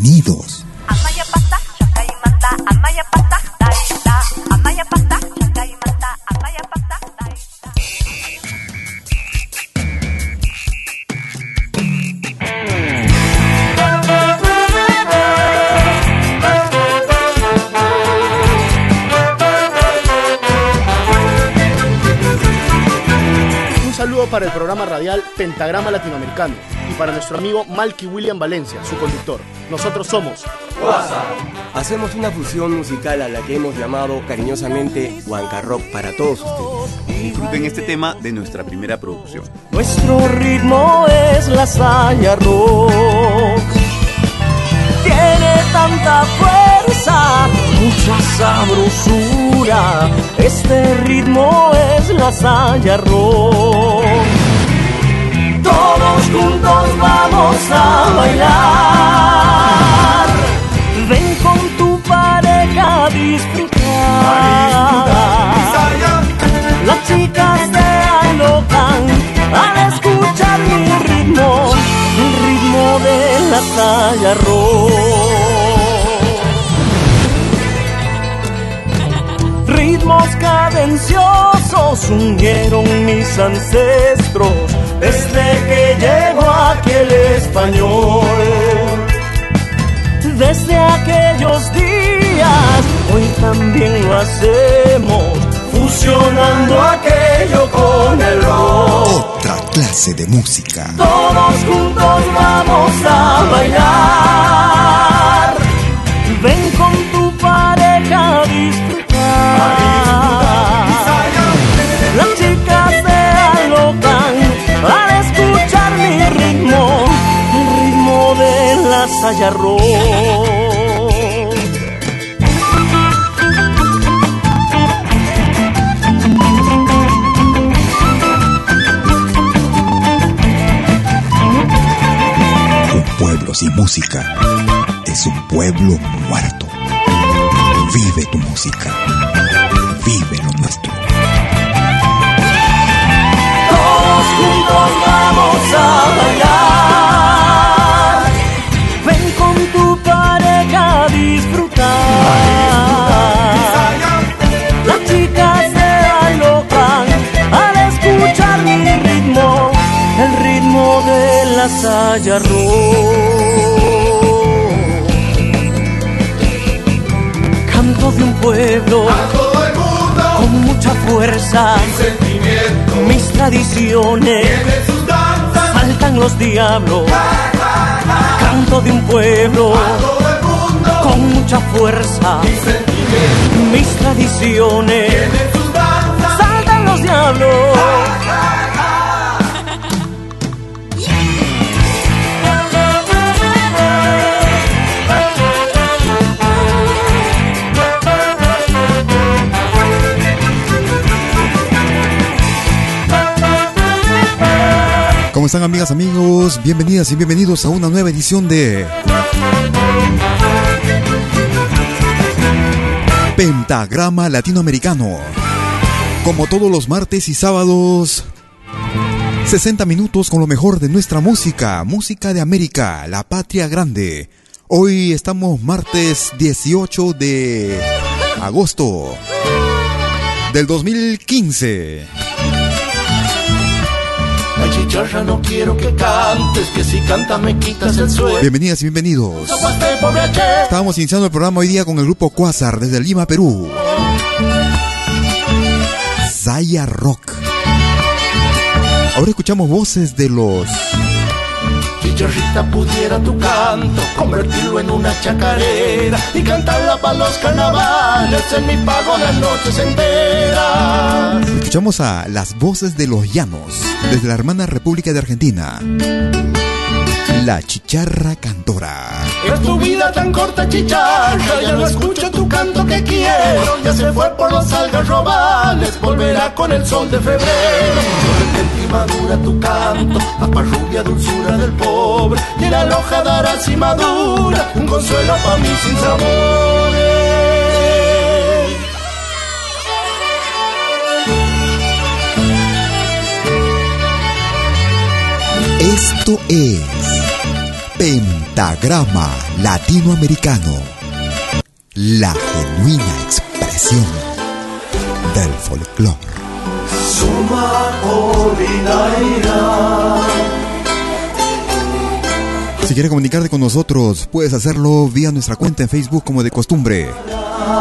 Bienvenidos. Programa radial Pentagrama Latinoamericano y para nuestro amigo Malky William Valencia, su conductor. Nosotros somos WhatsApp. Hacemos una fusión musical a la que hemos llamado cariñosamente Huanca Rock para todos ustedes. Disfruten este tema de nuestra primera producción. Nuestro ritmo es la rock. Tiene tanta fuerza, mucha sabrosura. Este ritmo es la rock. Juntos vamos a bailar. Ven con tu pareja a disfrutar. Las chicas se alocan al escuchar mi ritmo, el ritmo de la rock. Ritmos cadenciosos unieron mis ancestros desde que llegó aquí el español. Desde aquellos días, hoy también lo hacemos, fusionando aquello con el rock. Otra clase de música. Todos juntos vamos a bailar. Rock. Un pueblo sin música es un pueblo muerto. Vive tu música. Vive saya rock. Canto de un pueblo con mucha fuerza, mis tradiciones saltan los diablos. Canto de un pueblo con mucha fuerza, mis tradiciones saltan los diablos. ¿Cómo están amigas, amigos? Bienvenidas y bienvenidos a una nueva edición de Pentagrama Latinoamericano. Como todos los martes y sábados, 60 minutos con lo mejor de nuestra música, música de América, la patria grande. Hoy estamos martes 18 de agosto del 2015. La chicharra no quiero que cantes, que si canta me quitas el sueño. Bienvenidas y bienvenidos. Estamos iniciando el programa hoy día con el grupo Quasar desde Lima, Perú. Zaya Rock. Ahora escuchamos voces de los... Chicharrita pudiera tu canto convertirlo en una chacarera y cantarla para los carnavales en mi pago las noches enteras. Escuchamos a las voces de los llanos desde la hermana República de Argentina. La chicharra cantora. Es tu vida tan corta, chicharra, ya no escucho tu canto que quiero. Ya se fue por los algarrobales, volverá con el sol de febrero. y madura tu canto, rubia dulzura del pobre. Y la loja dará si madura, un consuelo para mí sin sabor. Esto es Pentagrama Latinoamericano. La genuina expresión del folclore. Si quieres comunicarte con nosotros, puedes hacerlo vía nuestra cuenta en Facebook como de costumbre.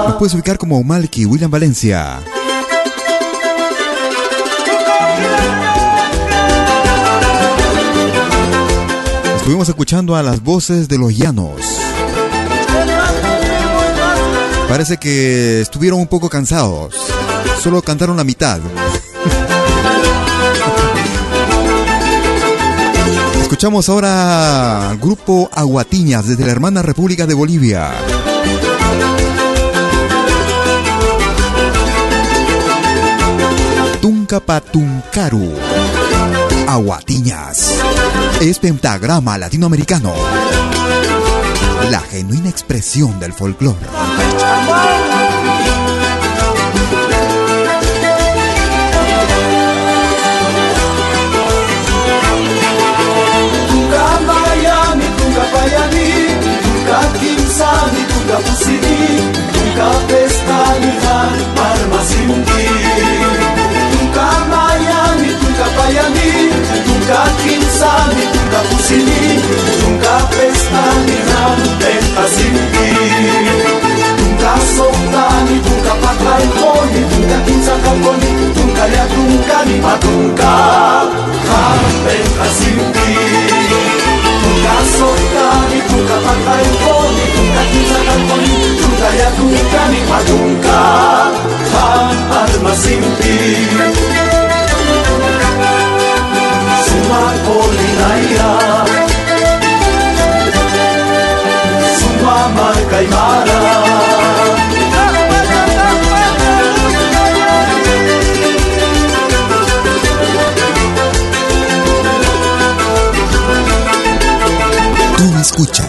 Nos puedes ubicar como Malky William Valencia. Estuvimos escuchando a las voces de los llanos. Parece que estuvieron un poco cansados. Solo cantaron la mitad. Escuchamos ahora al grupo Aguatiñas desde la hermana República de Bolivia. Tuncapatuncaru. Aguatiñas. Es pentagrama latinoamericano. La genuina expresión del folclore. Kimsani, Tunga Pusini, Tunga Pestanihan, Nunca Sinti. Nunca Sotani, nunca Pakaikoni, nunca Kinsakakoni, nunca Yakunkani, Matunka, Nunca Sinti. Nunca Sotani, nunca Pakaikoni, nunca Kinsakakoni, nunca Yakunkani, Matunka, Alma Tú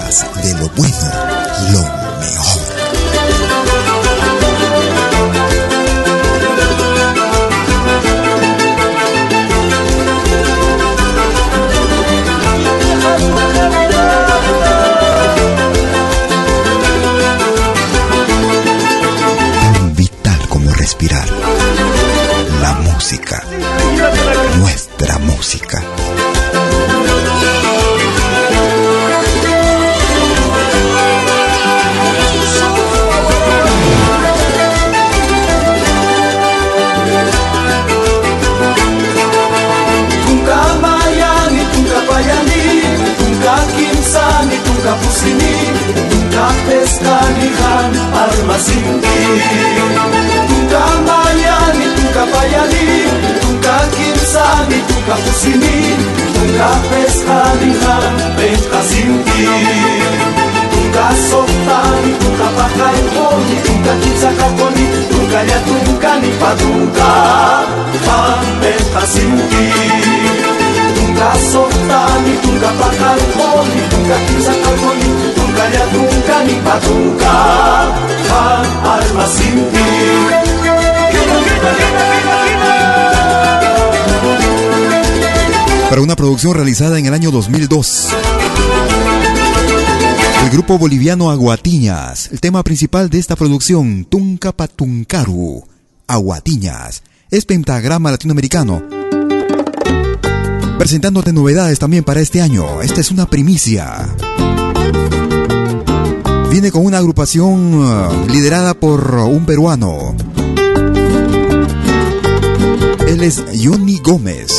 Para una producción realizada en el año 2002. El grupo boliviano Aguatiñas. El tema principal de esta producción, Tunca Patuncaru. Aguatiñas. Es pentagrama latinoamericano. Presentándote novedades también para este año. Esta es una primicia. Viene con una agrupación uh, liderada por un peruano. Él es Johnny Gómez.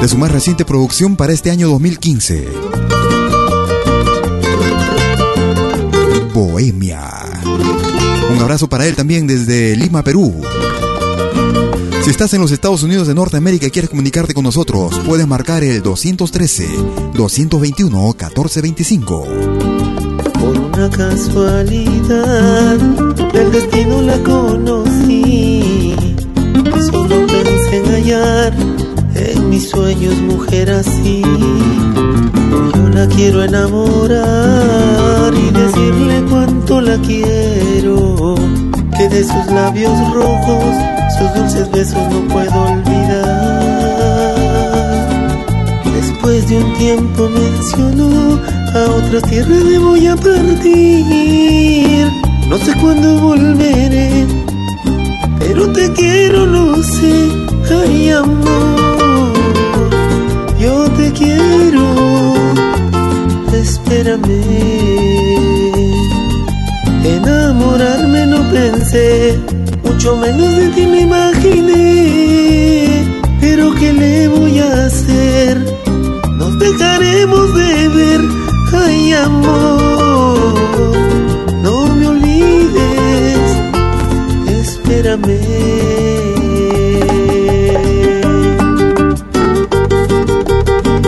De su más reciente producción para este año 2015. Bohemia. Un abrazo para él también desde Lima, Perú. Si estás en los Estados Unidos de Norteamérica y quieres comunicarte con nosotros, puedes marcar el 213-221-1425. Por una casualidad, el destino la conocí. Solo pensé en hallar en mis sueños mujer así. La quiero enamorar y decirle cuánto la quiero. Que de sus labios rojos sus dulces besos no puedo olvidar. Después de un tiempo mencionó, a otra tierra me voy a partir. No sé cuándo volveré, pero te quiero, no sé, ay amor. Yo te quiero, espérame. Enamorarme no pensé mucho menos de ti me imaginé. Pero ¿qué le voy a hacer? Nos dejaremos de ver, ay amor. No me olvides, espérame.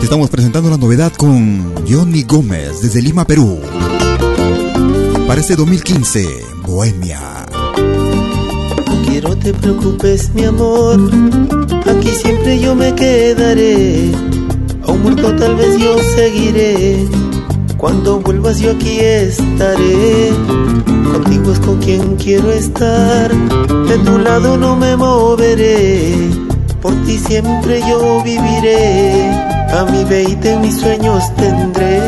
Te estamos presentando la novedad con Johnny Gómez desde Lima, Perú. Para este 2015, Bohemia no te preocupes, mi amor. Aquí siempre yo me quedaré. Aún muerto tal vez yo seguiré. Cuando vuelvas yo aquí estaré. Contigo es con quien quiero estar. De tu lado no me moveré. Por ti siempre yo viviré. A mi veinte mis sueños tendré.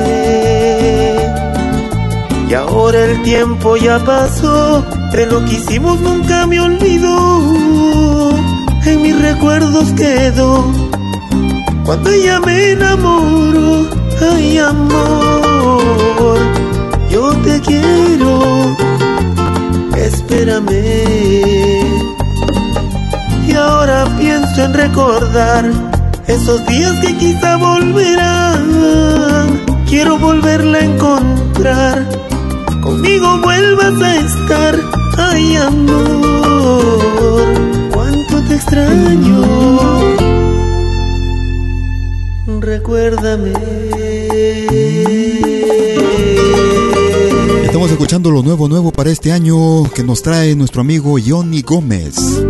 Y ahora el tiempo ya pasó de lo que hicimos nunca me olvidó, en mis recuerdos quedó. Cuando ella me enamoró, ay amor, yo te quiero, espérame. Y ahora pienso en recordar esos días que quizá volverán. Quiero volverla a encontrar, conmigo vuelvas a estar Ay amor, cuánto te extraño. Recuérdame. Estamos escuchando lo nuevo, nuevo para este año que nos trae nuestro amigo Johnny Gómez.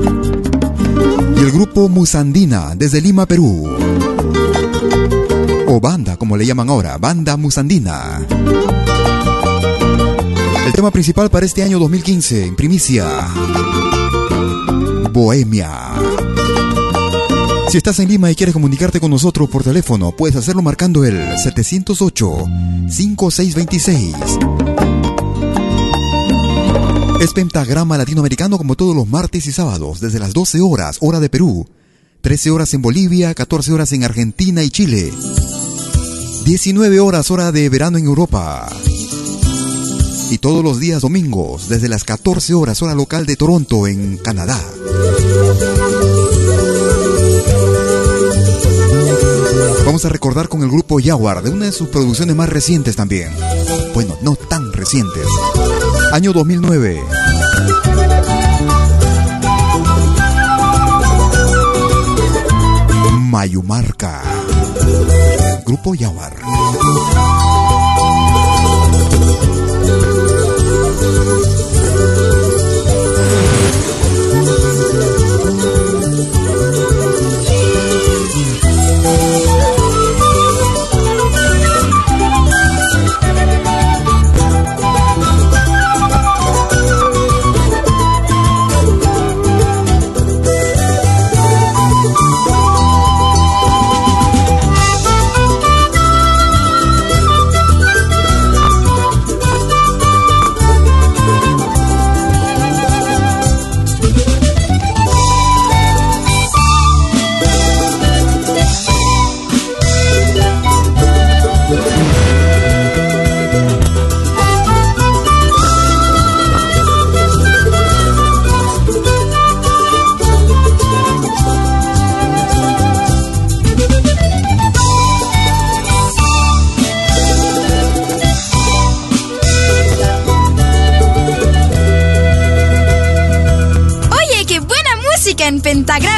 Grupo Musandina desde Lima, Perú. O banda, como le llaman ahora, banda Musandina. El tema principal para este año 2015, en primicia. Bohemia. Si estás en Lima y quieres comunicarte con nosotros por teléfono, puedes hacerlo marcando el 708-5626. Es pentagrama latinoamericano como todos los martes y sábados, desde las 12 horas, hora de Perú, 13 horas en Bolivia, 14 horas en Argentina y Chile, 19 horas hora de verano en Europa y todos los días domingos desde las 14 horas hora local de Toronto en Canadá. Vamos a recordar con el grupo Jaguar de una de sus producciones más recientes también. Bueno, no tan recientes año 2009. Mayumarca. Grupo Yaguar.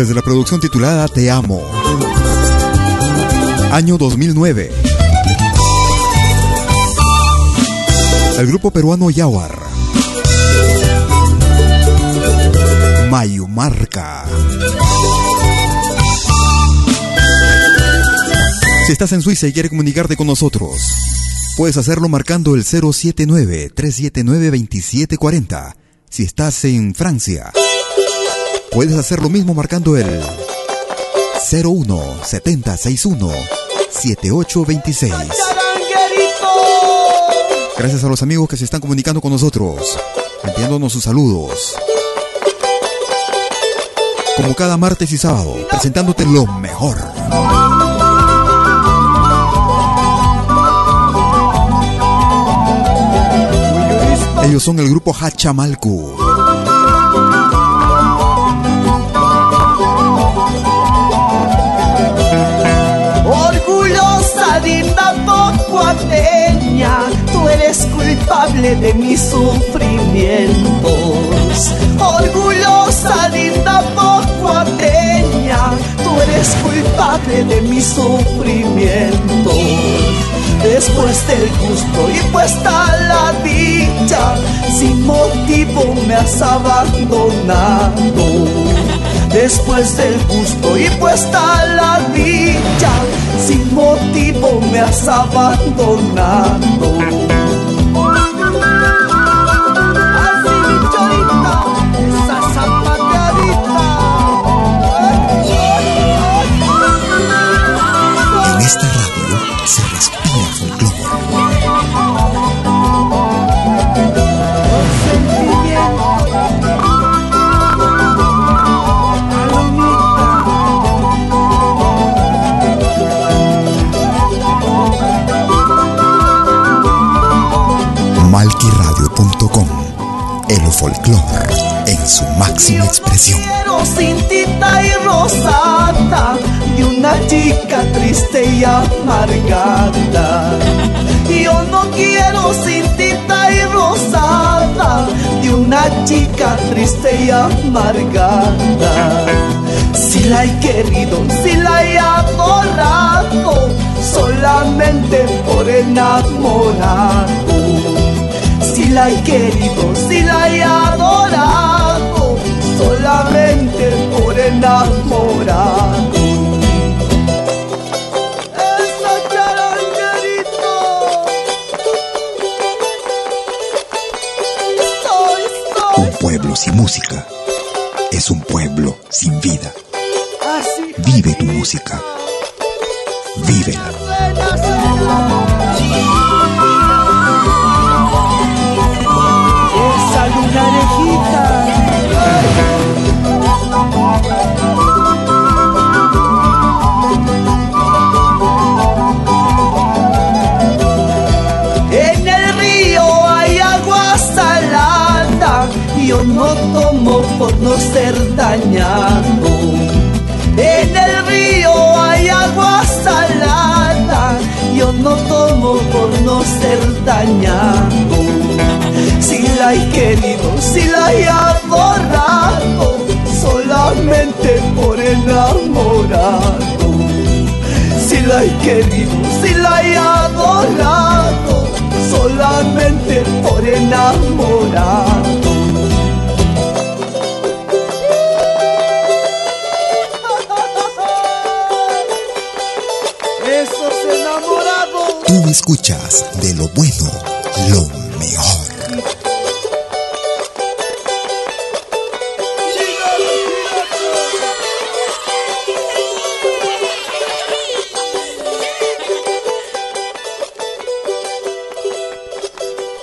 Desde la producción titulada Te Amo. Año 2009. El grupo peruano Yawar. Mayumarca. Si estás en Suiza y quieres comunicarte con nosotros, puedes hacerlo marcando el 079-379-2740. Si estás en Francia, Puedes hacer lo mismo marcando el 01 7061 7826. Gracias a los amigos que se están comunicando con nosotros, enviándonos sus saludos. Como cada martes y sábado, presentándote lo mejor. Ellos son el grupo Hachamalcu. Tú eres culpable de mis sufrimientos. Orgullosa, linda pocuateña, tú eres culpable de mis sufrimientos. Después del gusto y puesta la dicha, sin motivo me has abandonado después del gusto y puesta la dicha, sin motivo me has abandonado. Su máxima expresión. Quiero cintita y rosada de una chica triste y amargada. Yo no quiero cintita y rosada de una chica triste y amargada. Si la he querido, si la he adorado, solamente por enamorado. Si la he querido, si la he adorado, solamente por soy. Un pueblo sin música es un pueblo sin vida. Vive tu música. Ser. En el río hay agua salada, yo no tomo por no ser dañado. Si la he querido, si la he adorado, solamente por enamorado. Si la he querido, si la he adorado, solamente por enamorado. Tú escuchas de lo bueno, lo mejor.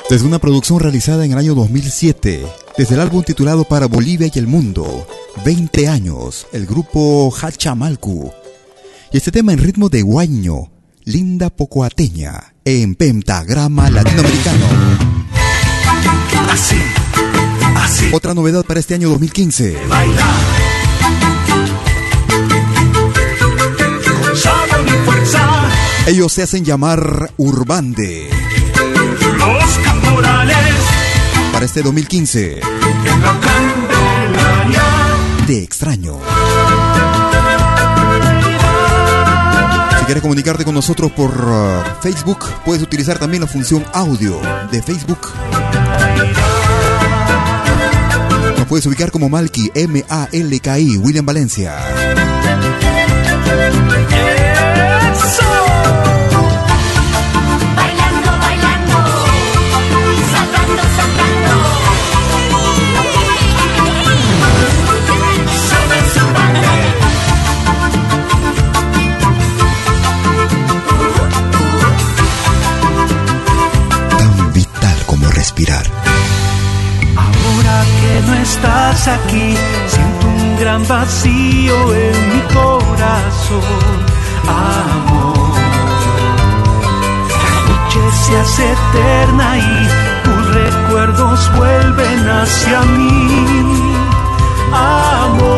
Desde una producción realizada en el año 2007, desde el álbum titulado Para Bolivia y el Mundo, 20 años, el grupo Hachamalcu. Y este tema en ritmo de guaño, linda pocoateña, en pentagrama latinoamericano. Así, así. Otra novedad para este año 2015. Baila. Ellos se hacen llamar Urbande. Los caporales Para este 2015, en la Candelaria. de extraño. Quieres comunicarte con nosotros por uh, Facebook, puedes utilizar también la función audio de Facebook. Nos puedes ubicar como Malki, M-A-L-K-I, William Valencia. No estás aquí, siento un gran vacío en mi corazón, amor. La noche se hace eterna y tus recuerdos vuelven hacia mí, amor.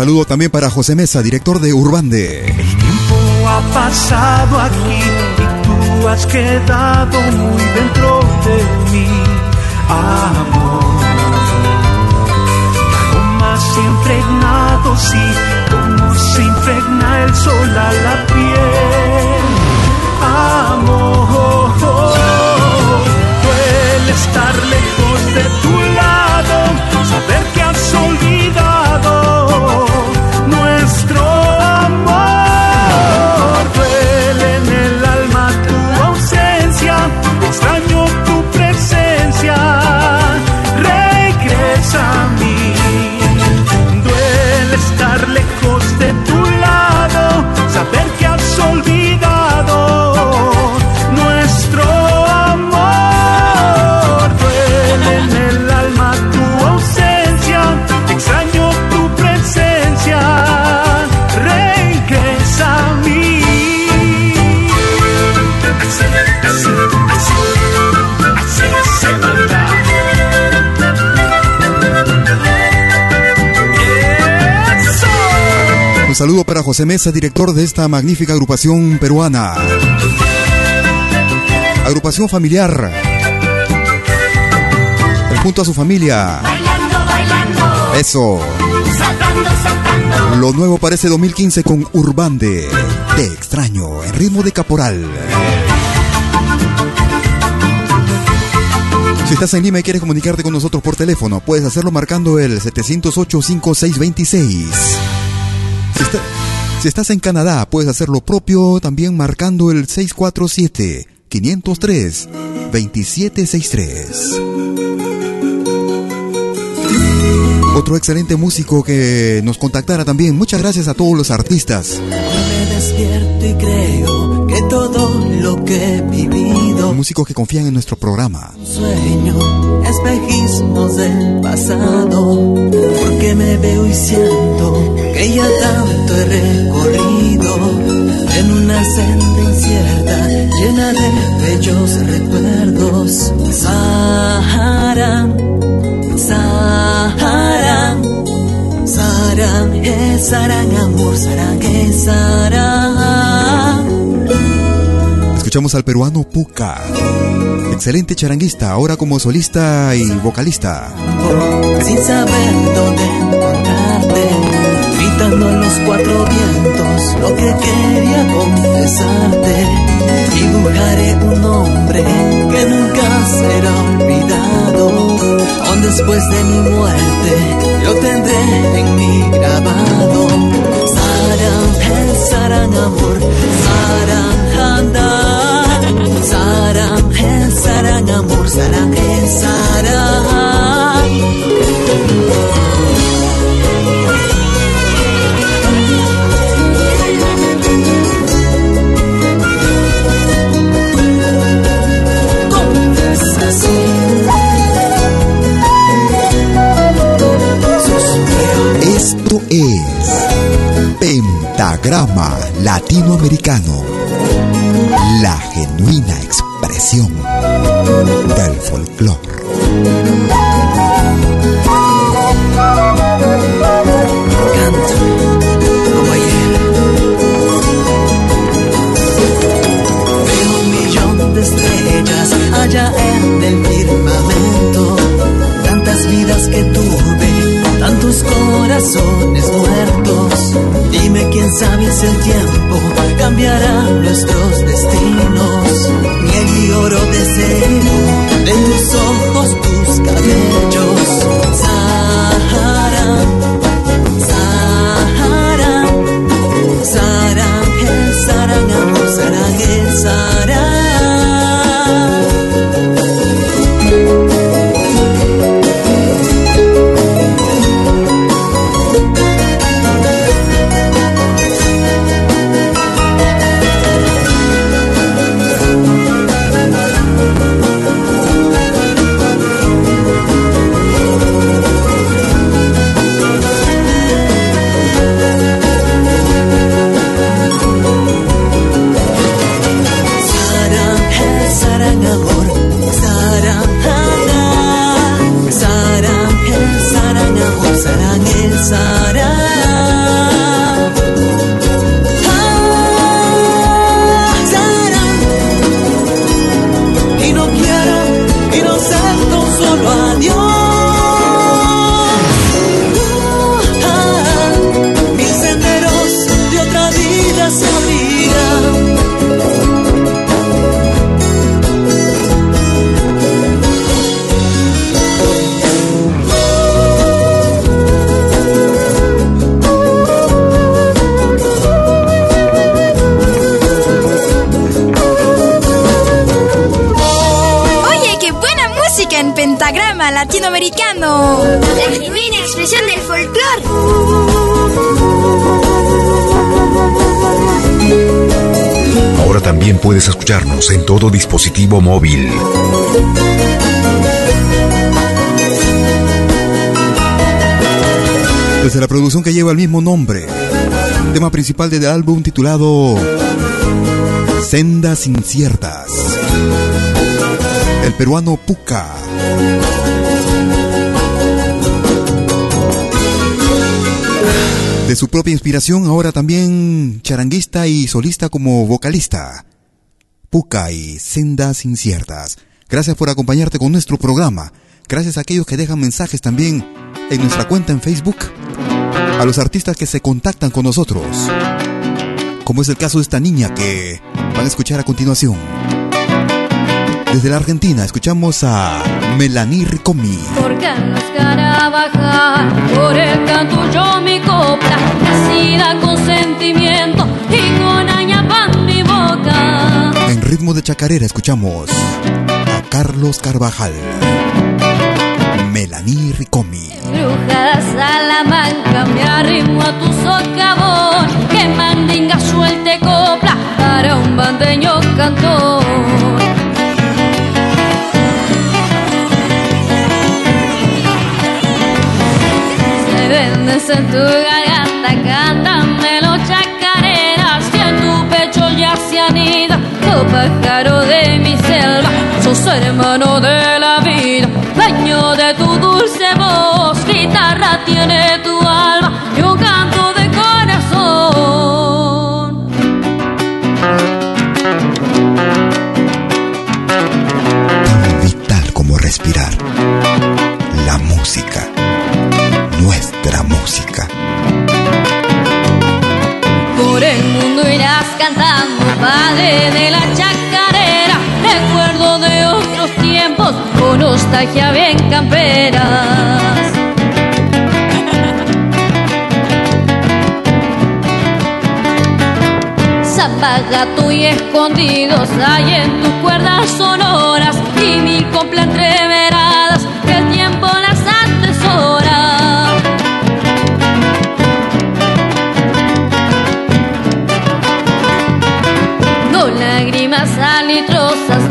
Saludo también para José Mesa, director de Urbande. El tiempo ha pasado aquí y tú has quedado muy dentro de mí, amor. Aromas impregnados y como se impregna el sol a la piel, amor. Duele estar lejos de tu para José Mesa, director de esta magnífica agrupación peruana. Agrupación familiar. Junto a su familia. Bailando, bailando, Eso. saltando, saltando. Lo nuevo para este 2015 con Urbande. Te extraño, en ritmo de caporal. Si estás en Lima y quieres comunicarte con nosotros por teléfono, puedes hacerlo marcando el 708-5626. Si, está- si estás en Canadá, puedes hacer lo propio también marcando el 647-503-2763. Otro excelente músico que nos contactara también. Muchas gracias a todos los artistas. Me despierto y creo que todo lo que he vivido Músicos que confían en nuestro programa. sueño, espejismos del pasado, porque me veo y siento que ya tanto he recorrido en una senda incierta, llena de bellos recuerdos. Sahara, Sahara, Sarang, eh, sarang, amor, sarang, eh, sarang. Escuchamos al peruano Puca. Excelente charanguista, ahora como solista y vocalista. sin saber dónde encontrarte, gritando en los cuatro vientos lo que quería confesarte. Dibujaré un nombre que nunca será olvidado, aún después de mi muerte lo tendré en mi grabado. Sarang, sarang, amor, andar, Esto es Pentagrama Latinoamericano. La genuina expresión del folclore. En todo dispositivo móvil. Desde la producción que lleva el mismo nombre, tema principal del álbum titulado Sendas Inciertas. El peruano Puca. De su propia inspiración, ahora también charanguista y solista como vocalista. Puca y Sendas Inciertas. Gracias por acompañarte con nuestro programa. Gracias a aquellos que dejan mensajes también en nuestra cuenta en Facebook. A los artistas que se contactan con nosotros. Como es el caso de esta niña que van a escuchar a continuación. Desde la Argentina escuchamos a Melanie Ricomi. Porque en por el canto yo mi copla, nacida con sentimiento ritmo de chacarera escuchamos a Carlos Carvajal. Melanie Ricomi. Bruja Salamanca, me arrimo a tu socavón, que mandinga suelte copla para un bandeño cantor. Se vendes en tu oh pájaro de mi selva, sos hermano de la vida, dueño de tu dulce voz, guitarra tiene tu alma y un canto de corazón. Vital como respirar. La música. De la chacarera, recuerdo de otros tiempos, con nostalgia bien camperas. Zapagato y escondidos hay en tus cuerdas sonoras y coplas entreveradas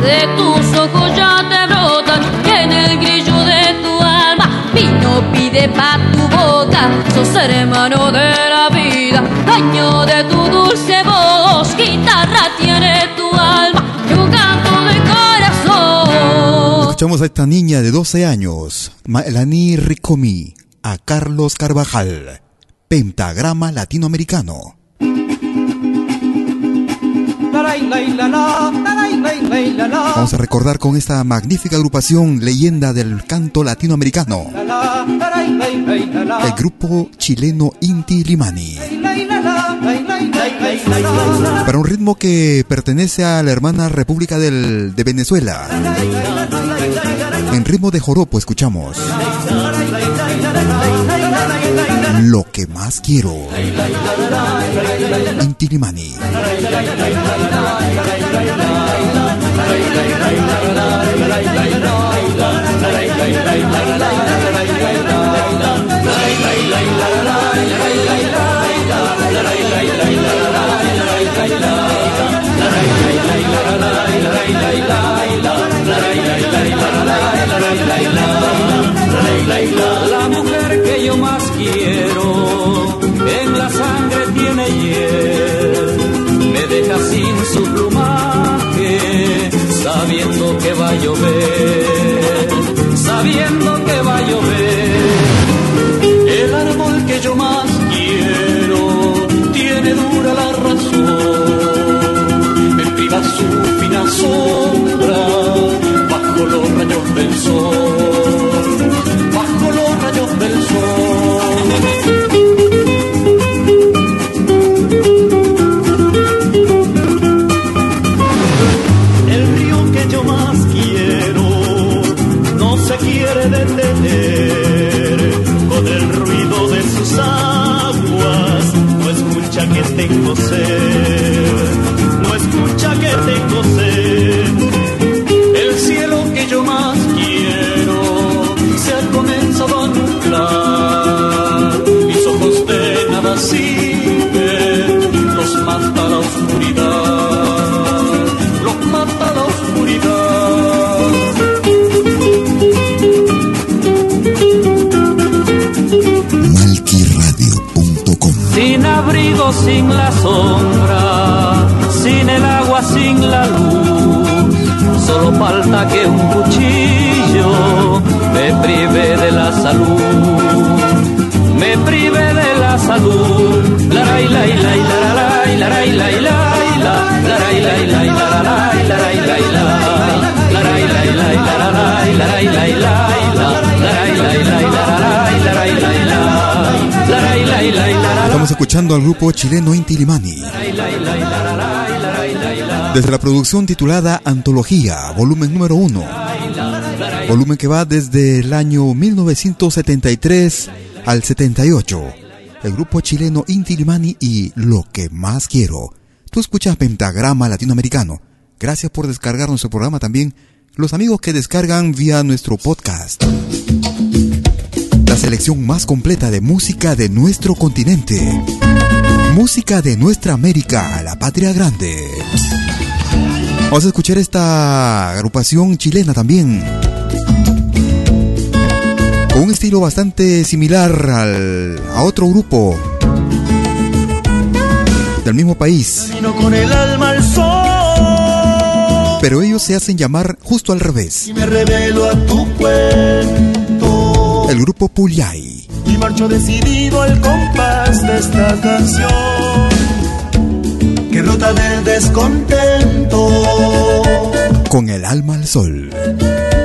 de tus ojos ya te brotan y en el grillo de tu alma vino pide pa' tu boca. Sos hermano de la vida, daño de tu dulce voz, guitarra tiene tu alma y un canto de corazón. Escuchamos a esta niña de 12 años, Melanie Ricomi, a Carlos Carvajal, pentagrama latinoamericano. Vamos a recordar con esta magnífica agrupación leyenda del canto latinoamericano, el grupo chileno Inti Limani. Para un ritmo que pertenece a la hermana República del- de Venezuela. En ritmo de joropo escuchamos Lo que más quiero. Inti Limani. Yo más quiero, en la sangre tiene hiel, me deja sin su plumaje, sabiendo que va a llover, sabiendo que va a llover. El árbol que yo más quiero, tiene dura la razón, me priva su fina sin la sombra, Estamos escuchando al grupo chileno Inti Limani. Desde la producción titulada Antología, volumen número 1. Volumen que va desde el año 1973 al 78. El grupo chileno Inti Limani y Lo que más quiero. Tú escuchas Pentagrama Latinoamericano. Gracias por descargar nuestro programa también. Los amigos que descargan vía nuestro podcast. La selección más completa de música de nuestro continente. Música de nuestra América, la patria grande. Vamos a escuchar esta agrupación chilena también. Con un estilo bastante similar al, a otro grupo del mismo país. con el alma al sol. Pero ellos se hacen llamar justo al revés. Y me revelo a tu cuento. El grupo Puyay. Y marcho decidido al compás de esta canción. Que rota del descontento. Con el alma al sol.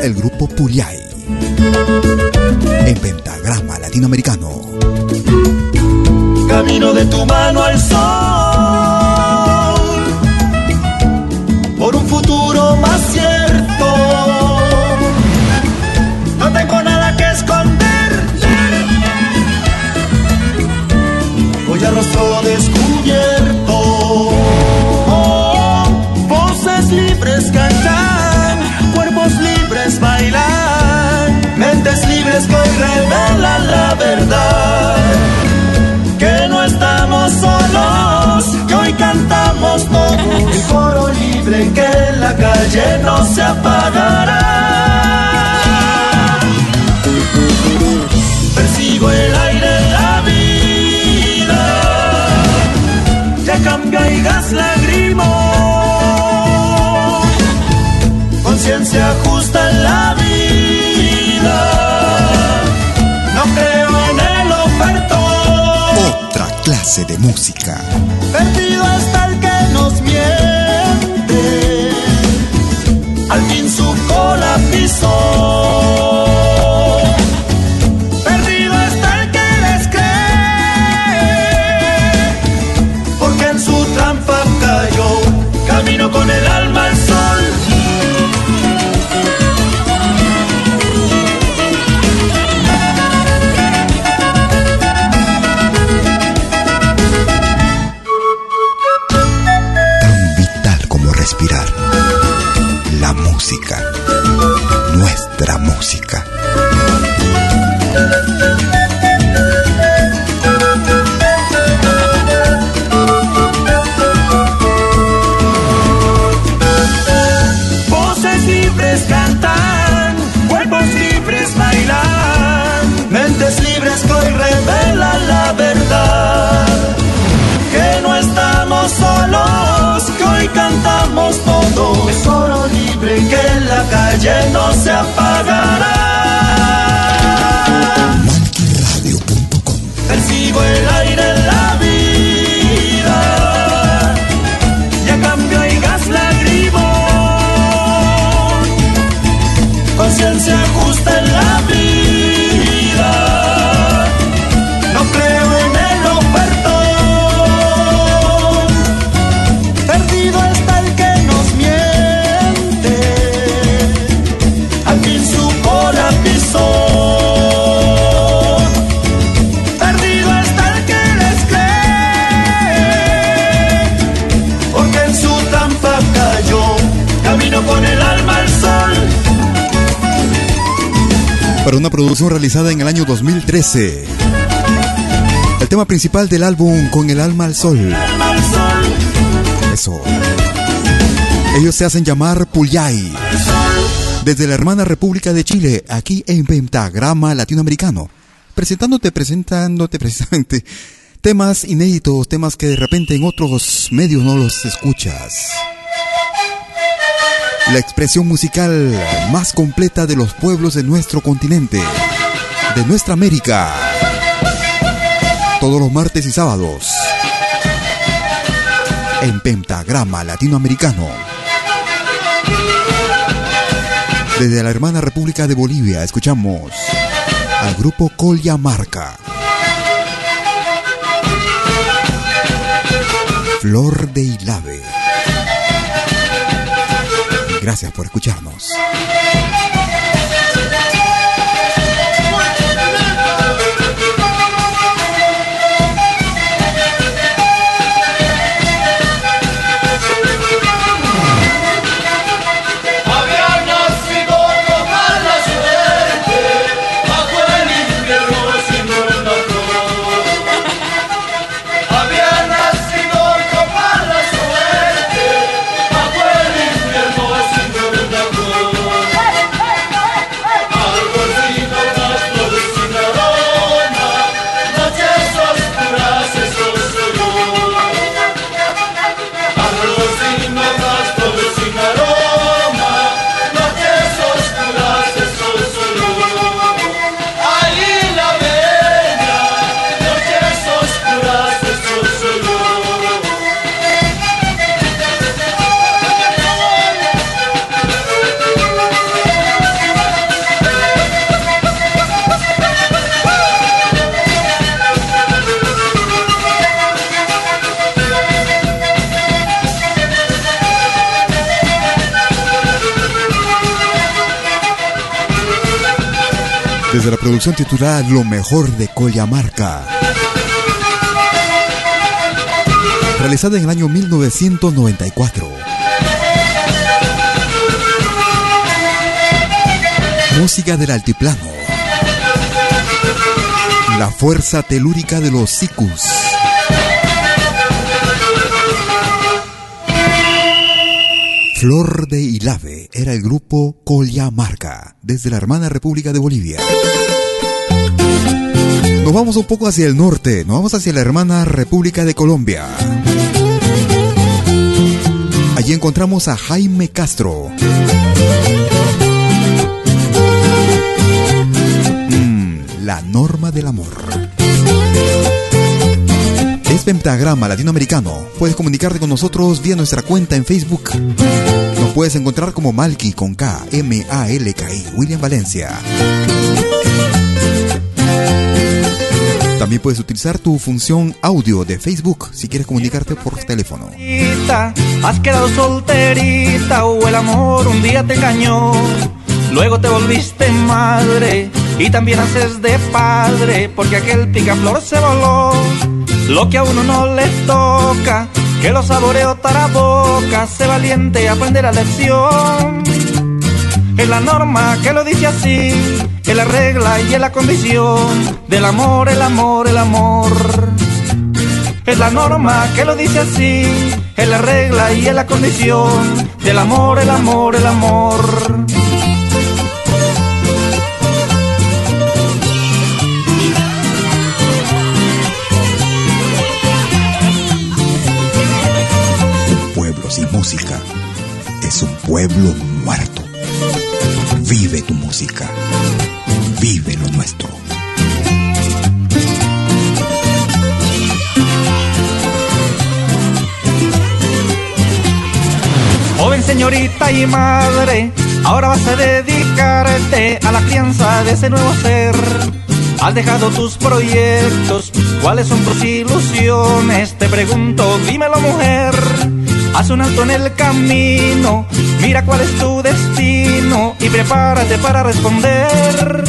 El grupo Puyay. En pentagrama latinoamericano. Camino de tu mano al sol. Que no estamos solos, que hoy cantamos todos. El coro libre que en la calle no se apagará. De música. lleno realizada en el año 2013. El tema principal del álbum Con el alma al sol. Eso. Ellos se hacen llamar Puyay. Desde la hermana República de Chile, aquí en Pentagrama Latinoamericano. Presentándote, presentándote precisamente Temas inéditos, temas que de repente en otros medios no los escuchas. La expresión musical más completa de los pueblos de nuestro continente, de nuestra América. Todos los martes y sábados. En Pentagrama Latinoamericano. Desde la hermana República de Bolivia escuchamos al grupo Marca. Flor de Ilave. Gracias por escucharnos. Producción titulada Lo mejor de Collamarca. Realizada en el año 1994. Música del altiplano. La fuerza telúrica de los sicus. Flor de Ilave era el grupo Marca, desde la hermana República de Bolivia. Nos vamos un poco hacia el norte, nos vamos hacia la hermana República de Colombia. Allí encontramos a Jaime Castro. Mm, la norma del amor. Es Pentagrama Latinoamericano. Puedes comunicarte con nosotros vía nuestra cuenta en Facebook. Nos puedes encontrar como Malky con K, M, A, L, K, I, William Valencia. También puedes utilizar tu función audio de Facebook si quieres comunicarte por teléfono. Has quedado solterita o el amor un día te engañó. Luego te volviste madre y también haces de padre porque aquel picaflor se voló. Lo que a uno no le toca, que lo saboreo para boca, sé valiente, aprende la lección. Es la norma que lo dice así, es la regla y es la condición del amor, el amor, el amor. Es la norma que lo dice así, es la regla y es la condición del amor, el amor, el amor. sin música es un pueblo muerto. Vive tu música. Vive lo nuestro. Joven señorita y madre, ahora vas a dedicarte a la crianza de ese nuevo ser. Has dejado tus proyectos, ¿cuáles son tus ilusiones? Te pregunto, dímelo mujer. Haz un alto en el camino, mira cuál es tu destino y prepárate para responder.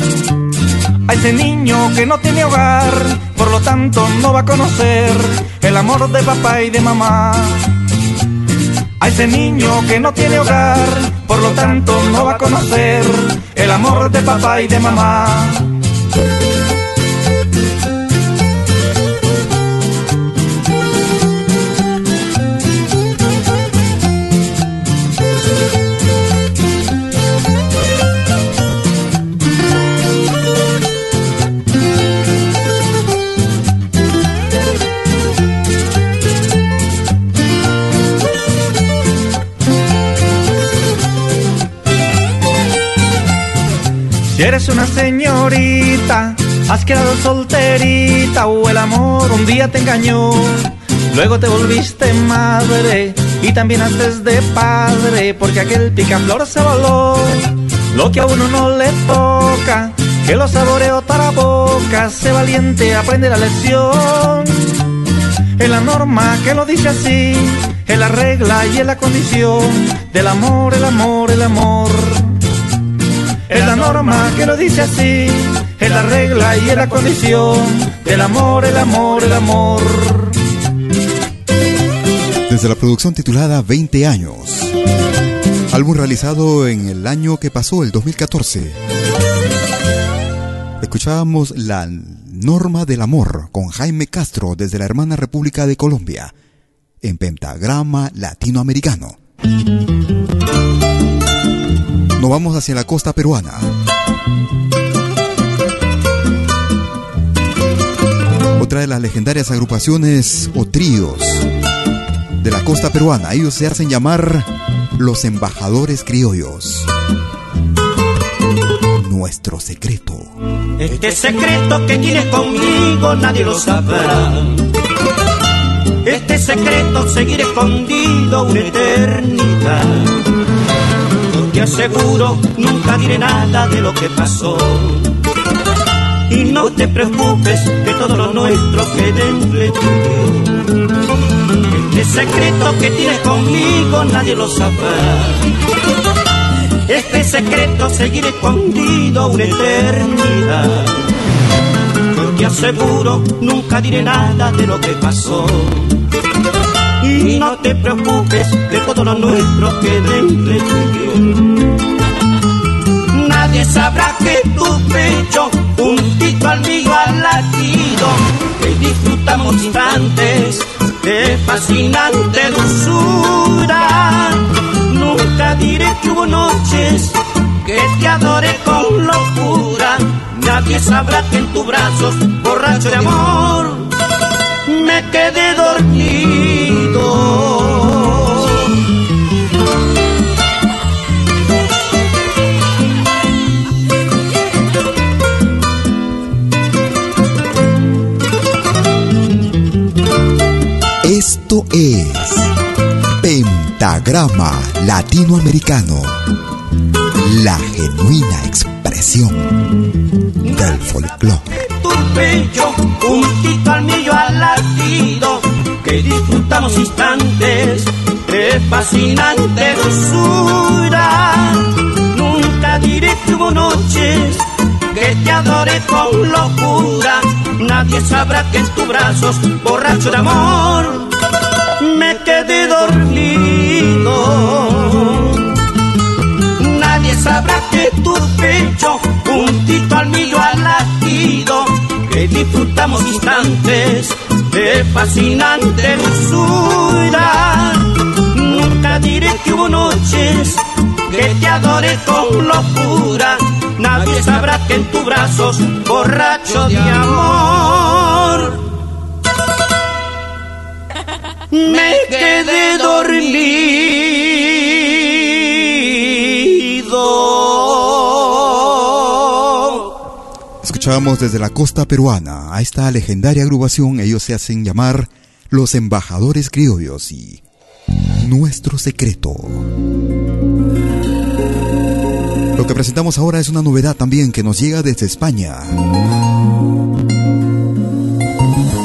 A ese niño que no tiene hogar, por lo tanto no va a conocer el amor de papá y de mamá. A ese niño que no tiene hogar, por lo tanto no va a conocer el amor de papá y de mamá. Eres una señorita, has quedado solterita o el amor un día te engañó. Luego te volviste madre y también haces de padre porque aquel picaflor se voló. Lo que a uno no le toca, que lo saboreo para boca, sé valiente, aprende la lección. Es la norma que lo dice así, es la regla y es la condición del amor, el amor, el amor. Es la norma que lo dice así, es la regla y es la condición del amor, el amor, el amor. Desde la producción titulada 20 años, álbum realizado en el año que pasó, el 2014. Escuchábamos la norma del amor con Jaime Castro desde la hermana República de Colombia, en pentagrama latinoamericano. Nos vamos hacia la costa peruana. Otra de las legendarias agrupaciones o tríos de la costa peruana. Ellos se hacen llamar los embajadores criollos. Nuestro secreto. Este secreto que tienes conmigo nadie lo sabrá. Este secreto seguirá escondido una eternidad. Te aseguro, nunca diré nada de lo que pasó. Y no te preocupes que todo lo nuestro quede entre tú Este secreto que tienes conmigo nadie lo sabrá. Este secreto seguirá escondido una eternidad. Yo te aseguro, nunca diré nada de lo que pasó. No te preocupes que todo lo nuestro quede entre tú. Nadie sabrá que tu pecho, juntito al mío al latido, que disfrutamos instantes de fascinante dulzura. Nunca diré que hubo noches que te adoré con locura. Nadie sabrá que en tus brazos, borracho de amor, me quedé dormido. Esto es Pentagrama Latinoamericano, la genuina expresión del folclore. tu pecho, mío al latido, que disfrutamos instantes de fascinante dulzura. Nunca diré que hubo noches que te adoré con locura. Nadie sabrá que en tus brazos, borracho de amor, me quedé dormido. Nadie sabrá que tu pecho, juntito al mío al latido, que disfrutamos instantes de fascinante dulzura. Nunca diré que hubo noches que te adoré con locura. Nadie sabrá que en tus brazos, borracho de amor, me quedé dormido. Escuchábamos desde la costa peruana a esta legendaria agrupación. Ellos se hacen llamar los embajadores criollos y nuestro secreto. Lo que presentamos ahora es una novedad también que nos llega desde España.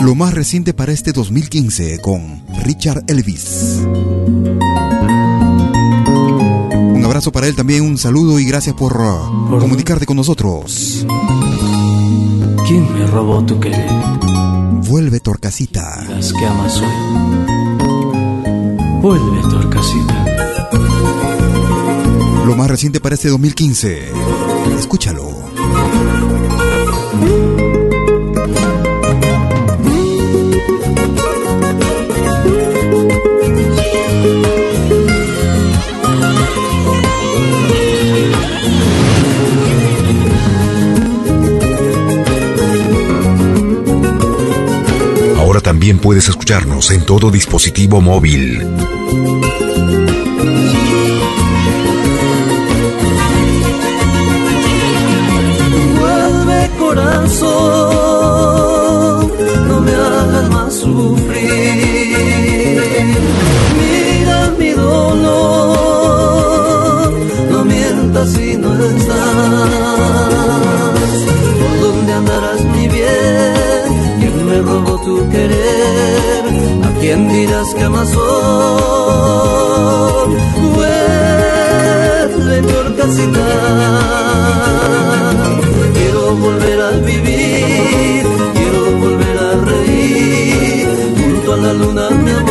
Lo más reciente para este 2015 con Richard Elvis. Un abrazo para él también, un saludo y gracias por, comunicarte con nosotros. ¿Quién me robó tu querer? Vuelve Torcasita. Las que amas hoy. Vuelve, Torcasita. Lo más reciente para este 2015. Escúchalo. También puedes escucharnos en todo dispositivo móvil. corazón, no me hagas más sufrir. Mira mi dolor, no mientas si no estás. ¿A quién dirás que amas hoy? Vuelve por casita quiero volver a vivir, quiero volver a reír, junto a la luna mi amor,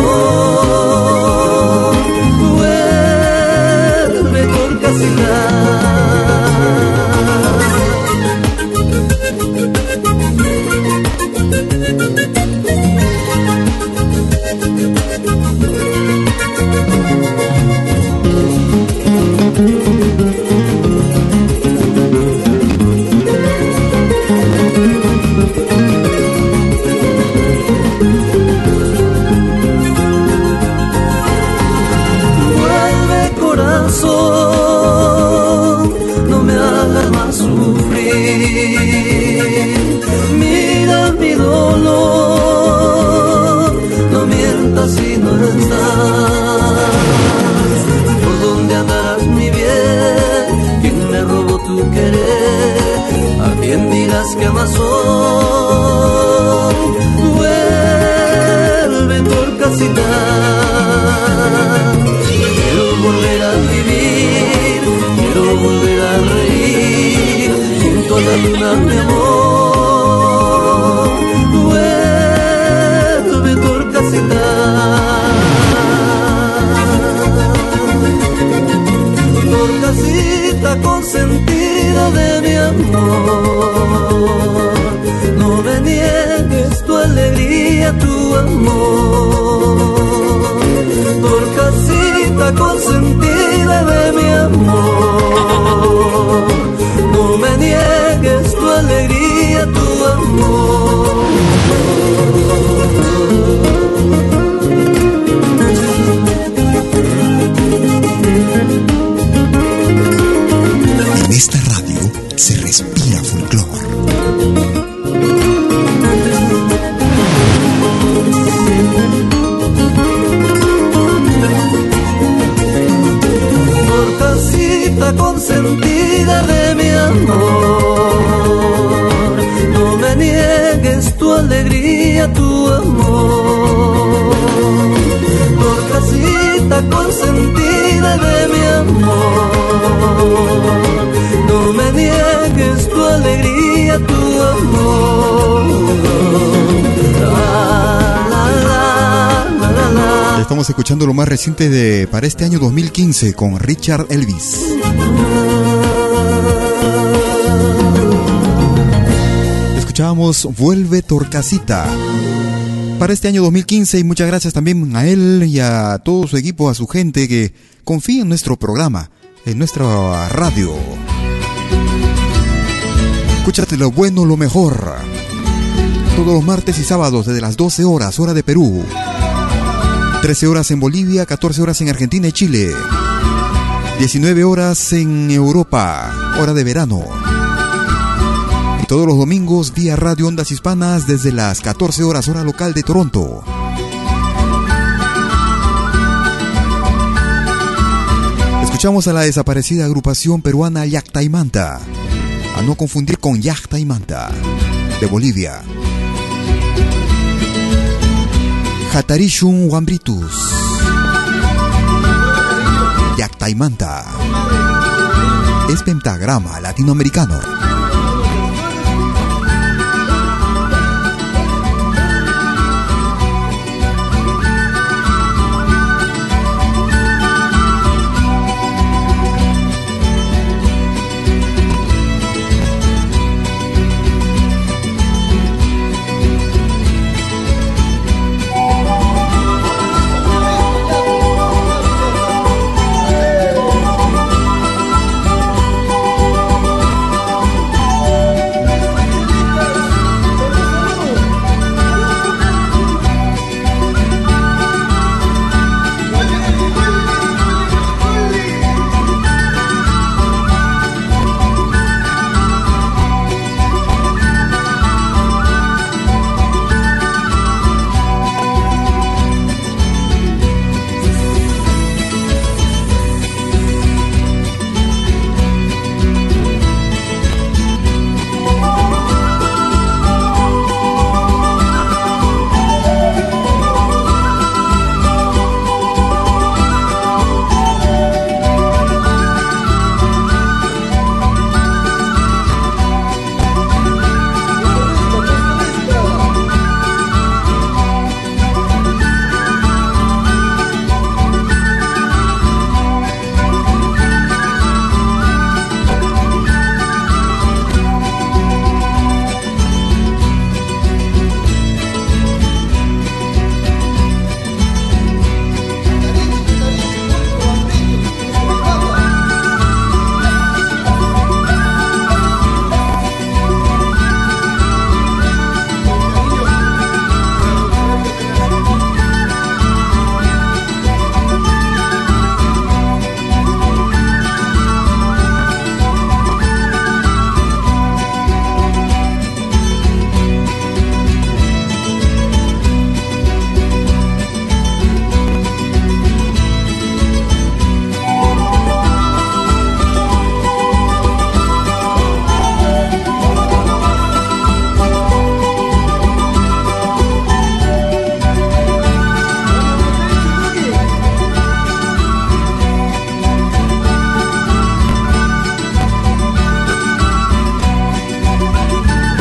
consentida de mi amor. No me niegues tu alegría, tu amor. Por casita consentida de mi amor. No me niegues tu alegría, tu amor. Escuchando lo más reciente de para este año 2015 con Richard Elvis. Escuchábamos Vuelve Torcasita. Para este año 2015 y muchas gracias también a él y a todo su equipo, a su gente que confía en nuestro programa, en nuestra radio. Escúchate lo bueno, lo mejor. Todos los martes y sábados desde las 12 horas, hora de Perú. 13 horas en Bolivia, 14 horas en Argentina y Chile. 19 horas en Europa, hora de verano. Y todos los domingos vía Radio Ondas Hispanas desde las 14 horas hora local de Toronto. Escuchamos a la desaparecida agrupación peruana Yacta y Manta. A no confundir con Yacta y Manta, de Bolivia. Hatarishun Wambritus. Yacta y Manta. Es pentagrama latinoamericano.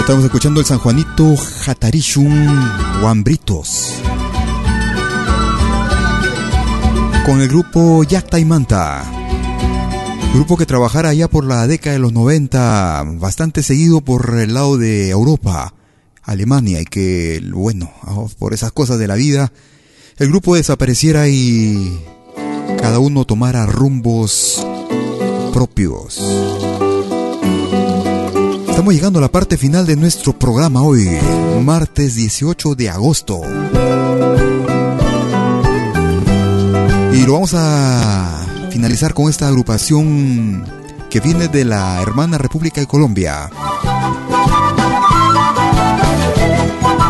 Estamos escuchando el San Juanito Jatarishun Huambritos. Con el grupo Yacta y Manta. Grupo que trabajara allá por la década de los 90, bastante seguido por el lado de Europa, Alemania, y que, bueno, por esas cosas de la vida, el grupo desapareciera y cada uno tomara rumbos propios. Estamos llegando a la parte final de nuestro programa hoy, martes 18 de agosto. Y lo vamos a finalizar con esta agrupación que viene de la hermana República de Colombia.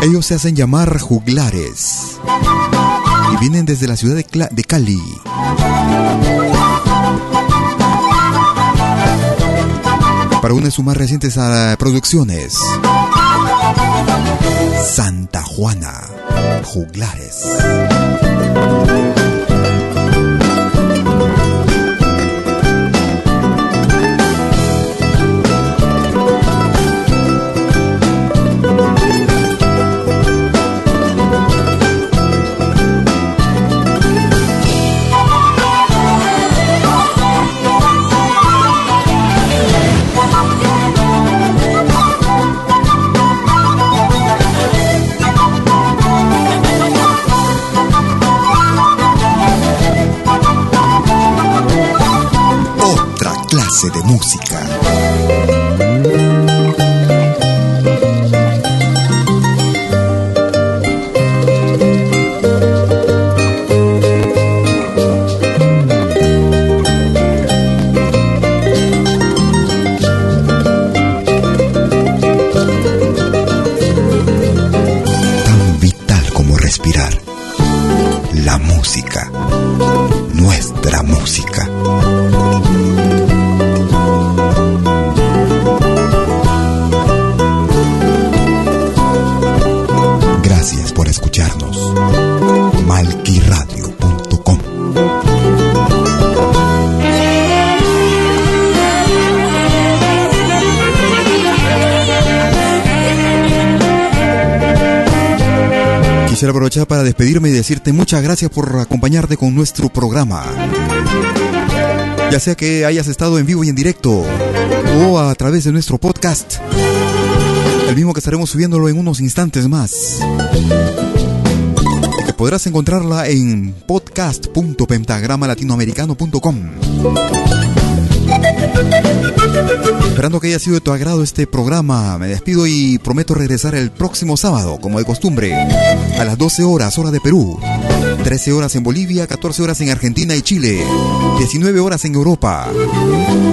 Ellos se hacen llamar juglares y vienen desde la ciudad de, Cali. Para una de sus más recientes ah, producciones. Santa Juana, Juglares. De música. Para despedirme y decirte muchas gracias por acompañarte con nuestro programa. Ya sea que hayas estado en vivo y en directo o a través de nuestro podcast. El mismo que estaremos subiéndolo en unos instantes más. Que podrás encontrarla en podcast.pentagramalatinoamericano.com. Esperando que haya sido de tu agrado este programa, me despido y prometo regresar el próximo sábado, como de costumbre, a las 12 horas, hora de Perú, 13 horas en Bolivia, 14 horas en Argentina y Chile, 19 horas en Europa,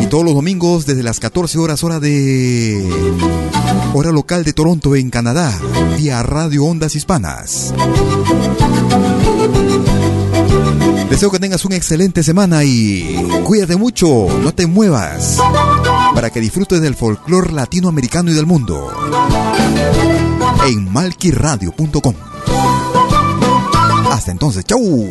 y todos los domingos desde las 14 horas, hora de. hora local de Toronto, en Canadá, vía Radio Ondas Hispanas. Deseo que tengas una excelente semana y cuídate mucho, no te muevas, para que disfrutes del folclore latinoamericano y del mundo. En malquiradio.com. Hasta entonces, chau.